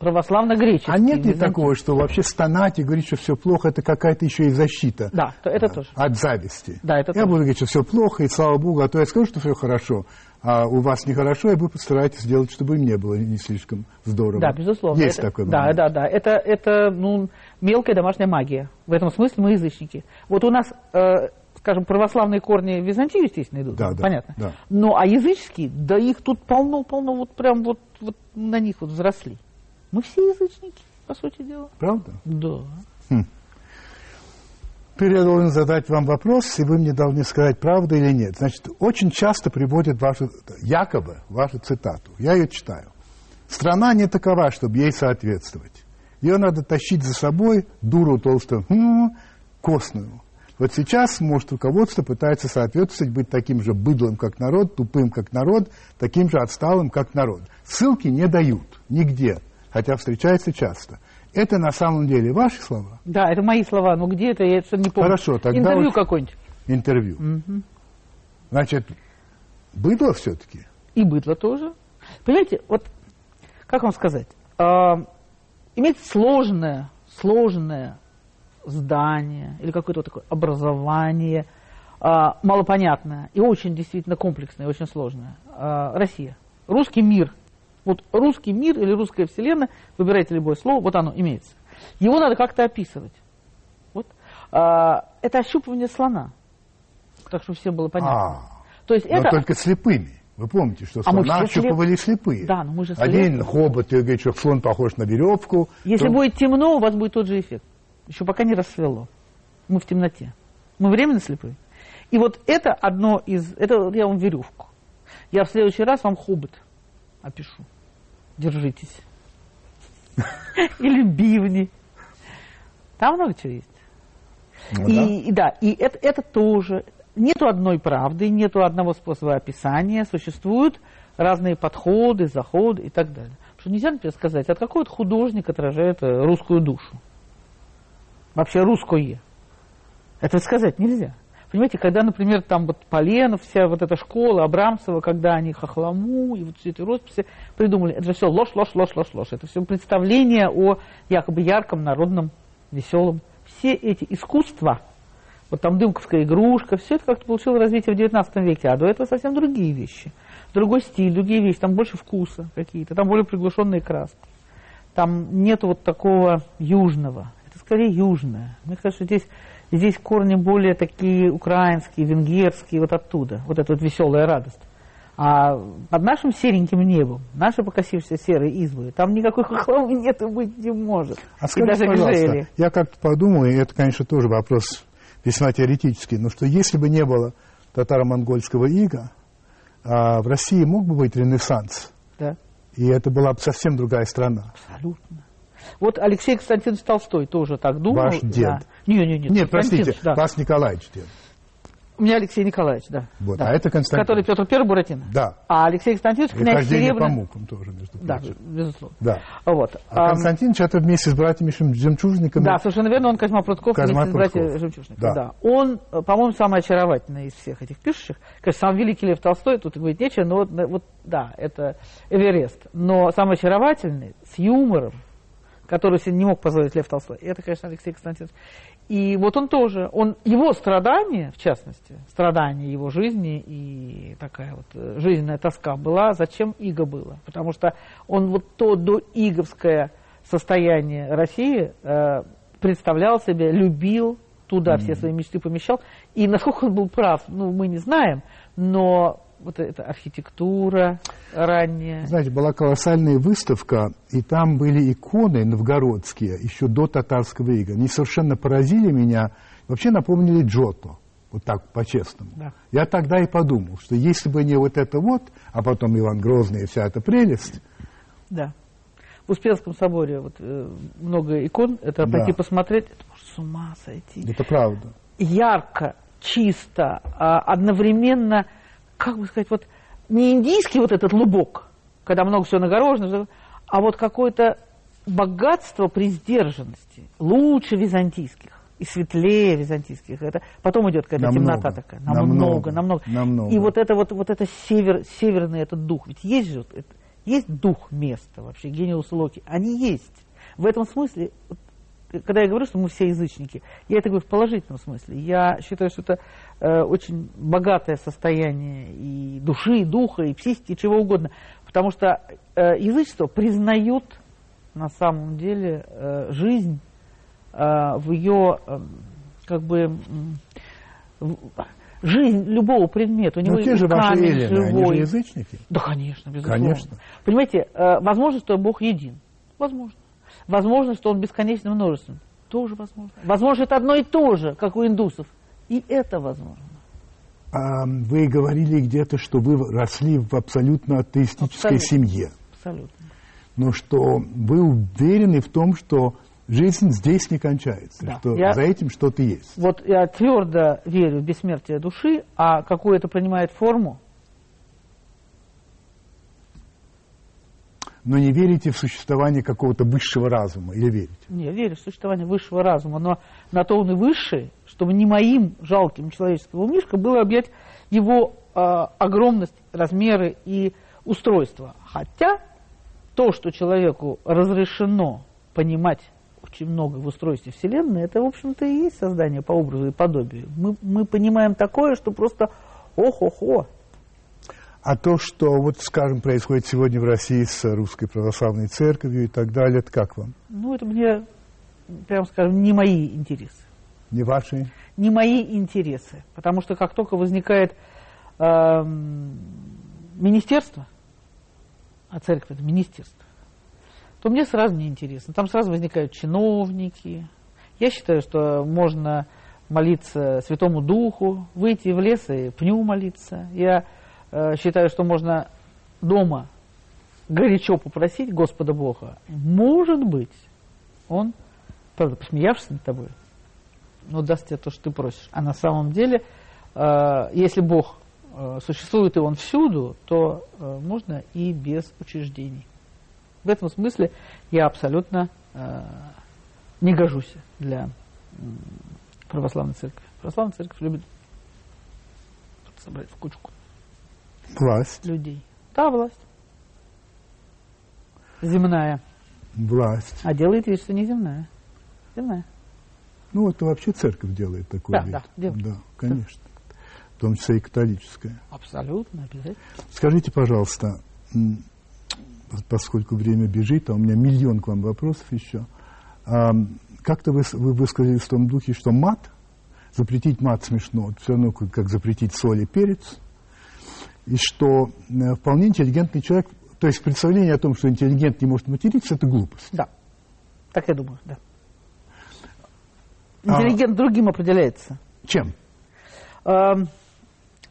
православно-греческий. А нет ли такого, что вообще стонать и говорить, что все плохо, это какая-то еще и защита? Да, то это тоже. От зависти. Да, это я тоже. буду говорить, что все плохо, и слава богу, а то я скажу, что все хорошо, а у вас нехорошо, и вы постараетесь сделать, чтобы им не было не слишком здорово. Да, безусловно. Есть это, такой Да, момент. да, да. Это, это ну, мелкая домашняя магия. В этом смысле мы язычники. Вот у нас, э, скажем, православные корни в Византию, естественно, идут. Да, да, понятно. да. Но а языческие, да их тут полно-полно, вот прям вот, вот на них вот взросли. Мы все язычники, по сути дела. Правда? Да. Теперь я должен задать вам вопрос, и вы мне должны сказать, правда или нет. Значит, очень часто приводят вашу, якобы, вашу цитату. Я ее читаю. Страна не такова, чтобы ей соответствовать. Ее надо тащить за собой, дуру толстую, м, костную. Вот сейчас, может, руководство пытается соответствовать, быть таким же быдлым, как народ, тупым, как народ, таким же отсталым, как народ. Ссылки не дают нигде, хотя встречается часто. Это на самом деле ваши слова? Да, это мои слова, но где это, я это не помню. Хорошо, тогда Интервью вот- какое-нибудь. интервью. Значит, быдло все-таки? И быдло тоже. Понимаете, вот, как вам сказать, а, иметь сложное, сложное здание или какое-то вот такое образование, а, малопонятное и очень действительно комплексное, очень сложное. А, Россия. Русский мир. Вот русский мир или русская вселенная, выбирайте любое слово, вот оно имеется. Его надо как-то описывать. Вот. А, это ощупывание слона. Так что всем было понятно. А, То есть но это... только слепыми. Вы помните, что А слона слеп- ощупывали слепые. Да, но мы же Один слепые. хобот, и говорит, что слон похож на веревку. Если то- будет темно, у вас будет тот же эффект. Еще пока не рассвело. Мы в темноте. Мы временно слепые. И вот это одно из... Это я вам веревку. Я в следующий раз вам хобот опишу. Держитесь. Или бивни. Там много чего есть. Ну, и, да. и да, и это, это тоже. Нету одной правды, нету одного способа описания. Существуют разные подходы, заходы и так далее. Потому что нельзя, например, сказать, от какой вот художник отражает э, русскую душу. Вообще русское. Это сказать нельзя. Понимаете, когда, например, там вот Поленов, вся вот эта школа, Абрамцева, когда они хохламу и вот все эти росписи придумали, это же все ложь, ложь, ложь, ложь, ложь. Это все представление о якобы ярком, народном, веселом. Все эти искусства, вот там дымковская игрушка, все это как-то получило развитие в 19 веке, а до этого совсем другие вещи. Другой стиль, другие вещи, там больше вкуса какие-то, там более приглушенные краски. Там нету вот такого южного. Скорее южное. Мне кажется, здесь, здесь корни более такие украинские, венгерские, вот оттуда. Вот эта вот веселая радость. А под нашим сереньким небом, наши покосившиеся серые избы, там никакой хохловы нет и быть не может. А скажите, даже пожалуйста, гжели. я как-то подумал, и это, конечно, тоже вопрос весьма теоретический, но что если бы не было татаро-монгольского ига, а в России мог бы быть ренессанс, Да, и это была бы совсем другая страна. абсолютно. Вот Алексей Константинович Толстой тоже так думал. Ваш дед. Да. Не, не, не. Нет, простите, да. вас Николаевич дед. У меня Алексей Николаевич, да. Вот, Да. а это Константин. Который Петр Первый Буратино. Да. А Алексей Константинович князь хождение по Серебряный. мукам тоже, между Да, прочим. безусловно. Да. Вот. А Константинович это вместе с братьями жемчужниками. Да, совершенно верно, он Козьма Прутков Козьма вместе с братьями Прутков. Жемчужников. Да. Да. Он, э, по-моему, самый очаровательный из всех этих пишущих. Конечно, сам великий Лев Толстой, тут говорить нечего, но вот, э, вот, да, это Эверест. Но самый очаровательный, с юмором, который себе не мог позволить Лев Толстой, это, конечно, Алексей Константинович. И вот он тоже, он, его страдания, в частности, страдания его жизни и такая вот э, жизненная тоска была, зачем Иго было. Потому что он вот то доиговское состояние России э, представлял себе, любил, туда все свои мечты помещал. И насколько он был прав, ну, мы не знаем, но вот эта архитектура ранняя. Знаете, была колоссальная выставка, и там были иконы новгородские, еще до татарского ига. Они совершенно поразили меня, вообще напомнили Джото, вот так, по-честному. Да. Я тогда и подумал, что если бы не вот это вот, а потом Иван Грозный и вся эта прелесть, Да. В Успенском соборе вот, э, много икон, это Да. пойти посмотреть, это может с ума сойти. это правда. ярко, чисто, а, одновременно, как бы сказать, вот не индийский вот этот лубок, когда много всего нагорожено, а вот какое-то богатство при сдержанности, лучше византийских и светлее византийских. Это потом идет какая-то Намного, темнота такая. намного, Намного, намного. намного. И вот это вот, вот это север, северный этот дух. Ведь есть же, это- есть дух места вообще, гениус локи. Они есть. В этом смысле, вот, когда я говорю, что мы все язычники, я это говорю в положительном смысле. Я считаю, что это э, очень богатое состояние и души, и духа, и психики, и чего угодно. Потому что э, язычество признает на самом деле э, жизнь э, в ее, э, как бы, в- жизнь любого предмета. У него Но и те же ваши камень эллины, они живой. же язычники. Да, конечно, безусловно. Конечно. Понимаете, э, возможно, что Бог един. Возможно. Возможно, что Он бесконечно множественен. Тоже возможно. Возможно, это одно и то же, как у индусов. И это возможно. А, вы говорили где-то, что вы росли в абсолютно атеистической Абсолютно. семье. Абсолютно. но что вы уверены в том, что жизнь здесь не кончается, Да. что Я- за этим что-то есть. Вот я твердо верю в бессмертие души, а какую это принимает форму, Но не верите в существование какого-то высшего разума или верите? не верю в существование высшего разума, но на то он и высший, чтобы не моим жалким человеческим умишком было объять его э, огромность, размеры и устройство. Хотя то, что человеку разрешено понимать очень много в устройстве Вселенной, это, в общем-то, и есть создание по образу и подобию. Мы, мы понимаем такое, что просто ох-охо. А то, что, вот, скажем, происходит сегодня в России с Русской Православной Церковью и так далее, это как вам? Ну, это мне прям скажем, не мои интересы. Не ваши? Не мои интересы. Потому что как только возникает э, министерство, а церковь это министерство, то мне сразу неинтересно. Там сразу возникают чиновники. Я считаю, что можно молиться Святому Духу, выйти в лес и пню молиться. Я считаю, что можно дома горячо попросить Господа Бога. Может быть, Он, правда, посмеявшись над тобой, но даст тебе то, что ты просишь. А на самом деле, э, если Бог э, существует и Он всюду, то э, можно и без учреждений. В этом смысле я абсолютно э, не гожусь для э, православной церкви. Православная церковь любит собрать в кучку. Власть. Людей. Да, власть. Земная. Власть. А делает вид, что не земная. Земная. Ну, это вообще церковь делает такое. Да, вид. да, делает. Да, конечно. В том числе и католическая. Абсолютно, обязательно. Скажите, пожалуйста, поскольку время бежит, а у меня миллион к вам вопросов еще. Как-то вы, вы высказались в том духе, что мат, запретить мат смешно, все равно как, как запретить соль и перец, и что э, вполне интеллигентный человек, то есть представление о том, что интеллигент не может материться, это глупость. Да, так я думаю, да. Интеллигент а, другим определяется. Чем? Э,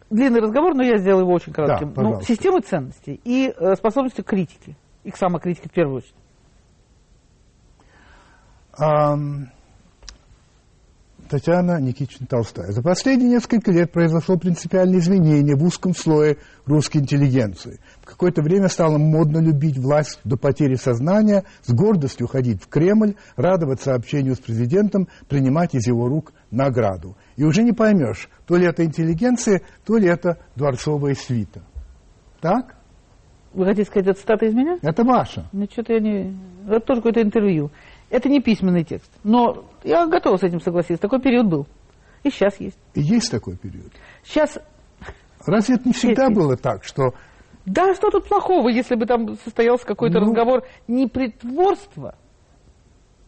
длинный разговор, но я сделал его очень коротким. Да, ну, системы ценностей и э, способностью к критике. И к самокритике в первую очередь. Татьяна Никитична Толстая. За последние несколько лет произошло принципиальное изменение в узком слое русской интеллигенции. В какое-то время стало модно любить власть до потери сознания, с гордостью ходить в Кремль, радоваться общению с президентом, принимать из его рук награду. И уже не поймешь, то ли это интеллигенция, то ли это дворцовая свита. Так? Вы хотите сказать, это цитата из меня? Это ваша. Ну, что-то я не... Это тоже какое-то интервью. Это не письменный текст. Но я готова с этим согласиться. Такой период был. И сейчас есть. И есть такой период. Сейчас... Разве это не всегда есть. было так, что... Да, что тут плохого, если бы там состоялся какой-то ну... разговор не притворство,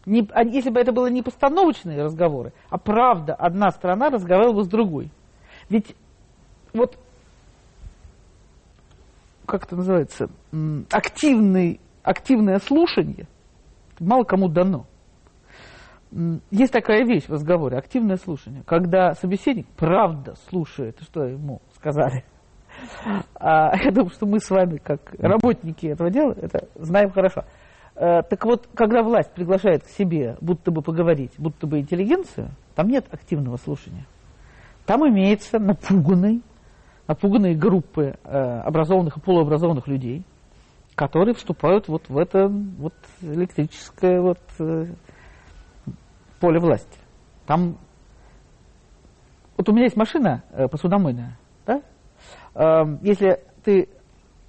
не, а если бы это было не постановочные разговоры, а правда, одна страна разговаривала бы с другой. Ведь вот, как это называется, активный, активное слушание – мало кому дано. Есть такая вещь в разговоре, активное слушание, когда собеседник правда слушает, что ему сказали. А я думаю, что мы с вами, как работники этого дела, это знаем хорошо. А, так вот, когда власть приглашает к себе, будто бы поговорить, будто бы интеллигенцию, там нет активного слушания. Там имеется напуганный, напуганные группы э, образованных и полуобразованных людей – которые вступают вот в это вот электрическое вот э, поле власти. Там вот у меня есть машина э, посудомойная, да? Э, если ты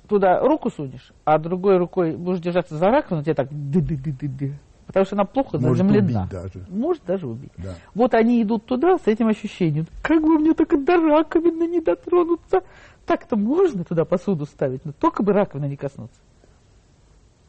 туда руку сунешь, а другой рукой будешь держаться за раковину, тебе так ды-ды-ды-ды-ды, потому что она плохо Может заземлена. Убить даже. Может даже убить. Да. Вот они идут туда с этим ощущением. Как бы мне только до раковины не дотронуться. Так-то можно туда посуду ставить, но только бы раковина не коснуться.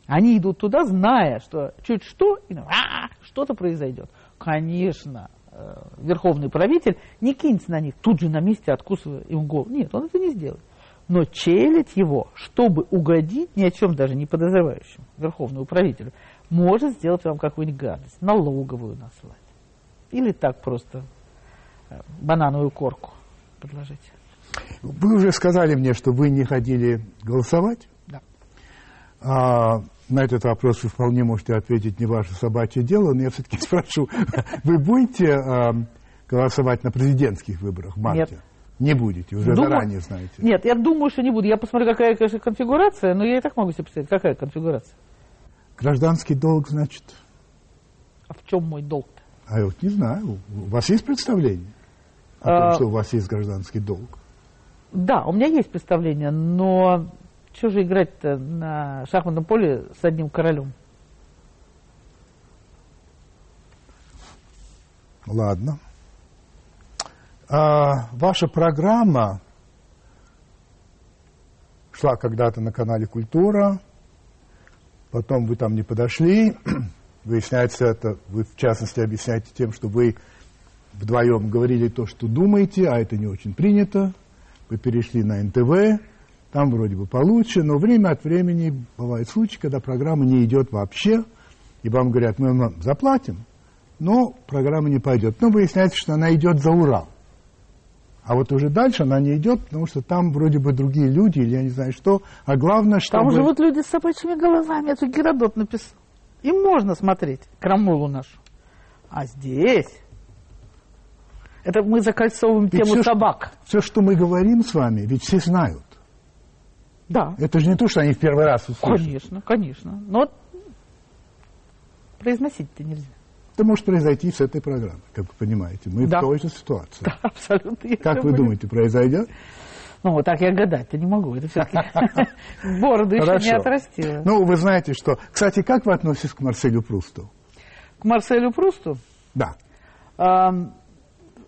Они идут туда, зная, что чуть что, а, что-то произойдет. Конечно, э, верховный правитель не кинется на них, тут же на месте откусывая им голову. Нет, он это не сделает. Но челить его, чтобы угодить ни о чем даже не подозревающему верховному правителю, может сделать вам какую-нибудь гадость, налоговую наслать. Или так просто э, банановую корку предложить. Вы уже сказали мне, что вы не ходили голосовать. А, на этот вопрос вы вполне можете ответить, не ваше собачье дело, но я все-таки спрошу, вы будете э, голосовать на президентских выборах в марте? Нет. Не будете, уже думаю, заранее знаете. Нет, я думаю, что не буду. Я посмотрю, какая, конечно, конфигурация, но я и так могу себе представить, какая конфигурация. Гражданский долг, значит? А в чем мой долг-то? А я вот не знаю. У вас есть представление о том, а... что у вас есть гражданский долг? Да, у меня есть представление, но что же играть-то на шахматном поле с одним королем? Ладно. А, ваша программа шла когда-то на канале «Культура», потом вы там не подошли, Выясняется это, вы в частности объясняете тем, что вы вдвоем говорили то, что думаете, а это не очень принято. Вы перешли на НТВ, там вроде бы получше, но время от времени бывают случаи, когда программа не идет вообще, и вам говорят, мы вам заплатим, но программа не пойдет. Но выясняется, что она идет за Урал. А вот уже дальше она не идет, потому что там вроде бы другие люди, или я не знаю что. А главное, что... Там живут люди с собачьими головами, это Геродот написал. Им можно смотреть крамолу нашу. А здесь... Это мы закольцовываем Ведь тему все, собак. Все, что мы говорим с вами, ведь все знают. Да. Это же не то, что они в первый раз услышат. Конечно, конечно. Но произносить-то нельзя. Это может произойти с этой программой, как вы понимаете. Мы Да. в той же ситуации. Да, абсолютно. Я Как вы думаете, произойдет? Ну, вот так я гадать-то не могу. Это все-таки бороду еще не отрастила. Ну, вы знаете, что... Кстати, как вы относитесь к Марселю Прусту? К Марселю Прусту Да.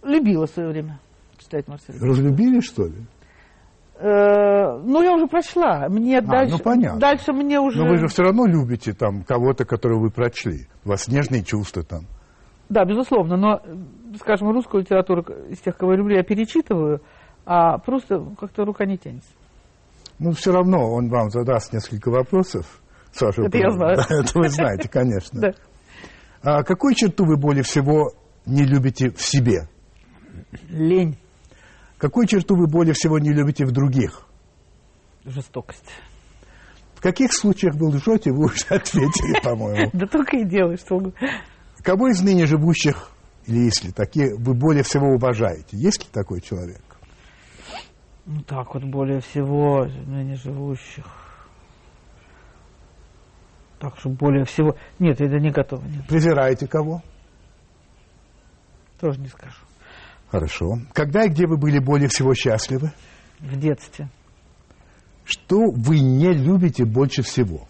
любила в свое время читать Марселя. Разлюбили, что ли? Э, ну, я уже прочла. Мне дальше, ну, понятно. дальше мне уже... Но вы же все равно любите там кого-то, которого вы прочли. У вас нежные чувства там. Да, безусловно, но, скажем, русскую литературу из тех, кого я люблю, я перечитываю, а просто как-то рука не тянется. Ну, все равно он вам задаст несколько вопросов. Саша, Это я знаю. Да, это вы знаете, конечно. Да. А какую черту вы более всего не любите в себе? Лень, Какую черту вы более всего не любите в других? жестокость. В каких случаях вы лжете, вы уже ответили, по-моему. Да только и делай, что. Кого из ныне живущих, или если такие, вы более всего уважаете? Есть ли такой человек? Ну так вот, более всего, ныне живущих. Так что более всего... Нет, это не готово, нет, Презираете кого? тоже не скажу. Хорошо. Когда и где вы были более всего счастливы? В детстве. Что вы не любите больше всего?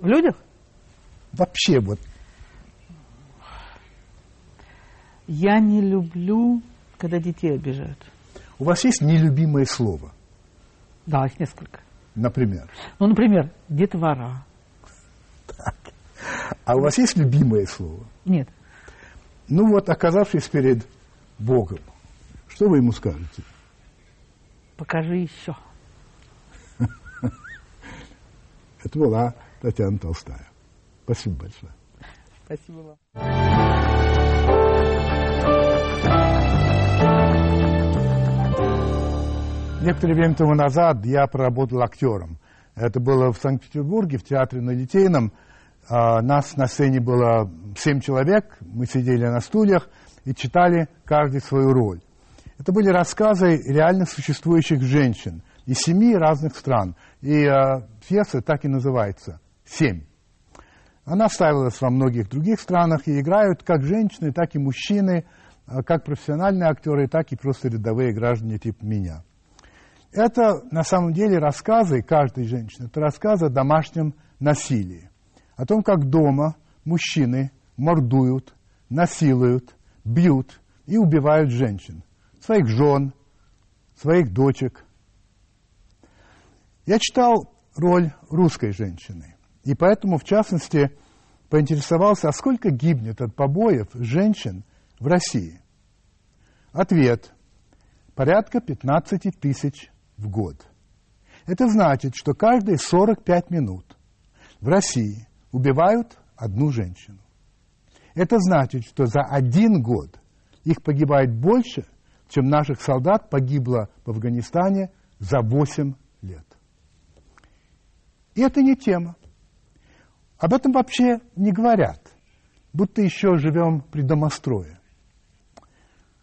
В людях Вообще вот. я не люблю, когда детей обижают. У вас есть нелюбимое слово, Да, их несколько. например? Ну, например, детвора. А у вас есть любимое слово? Нет. Ну вот, оказавшись перед Богом, что вы ему скажете? Покажи еще. Это была Татьяна Толстая. Спасибо большое. Спасибо вам. Некоторое время тому назад я проработал актером. Это было в Санкт-Петербурге, в театре на Литейном. А, Нас на сцене было семь человек, мы сидели на стульях и читали каждый свою роль. Это были рассказы реально существующих женщин из семи разных стран. И а, пьеса так и называется «Семь». Она ставилась во многих других странах, и играют как женщины, так и мужчины, а, как профессиональные актеры, так и просто рядовые граждане типа меня. Это на самом деле рассказы каждой женщины, это рассказы о домашнем насилии. О том, как дома мужчины мордуют, насилуют, бьют и убивают женщин. Своих жен, своих дочек. Я читал роль русской женщины. И поэтому, в частности, поинтересовался, а сколько гибнет от побоев женщин в России? Ответ. Порядка 15 тысяч в год. Это значит, что каждые 45 минут в России убивают одну женщину. Это значит, что за один год их погибает больше, чем наших солдат погибло в Афганистане за 8 лет. И это не тема. Об этом вообще не говорят, будто еще живем при домострое.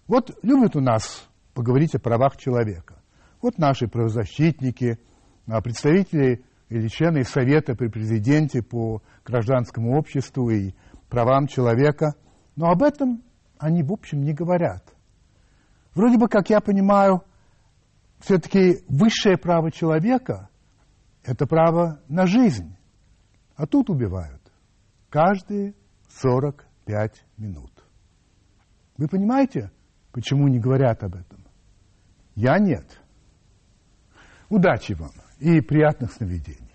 Вот любят у нас поговорить о правах человека. Вот наши правозащитники, а, представители или члены Совета при президенте по гражданскому обществу и правам человека. Но об этом они, в общем, не говорят. Вроде бы, как я понимаю, все-таки высшее право человека – это право на жизнь. А тут убивают каждые 45 минут. Вы понимаете, почему не говорят об этом? Я нет. Удачи вам и приятных сновидений.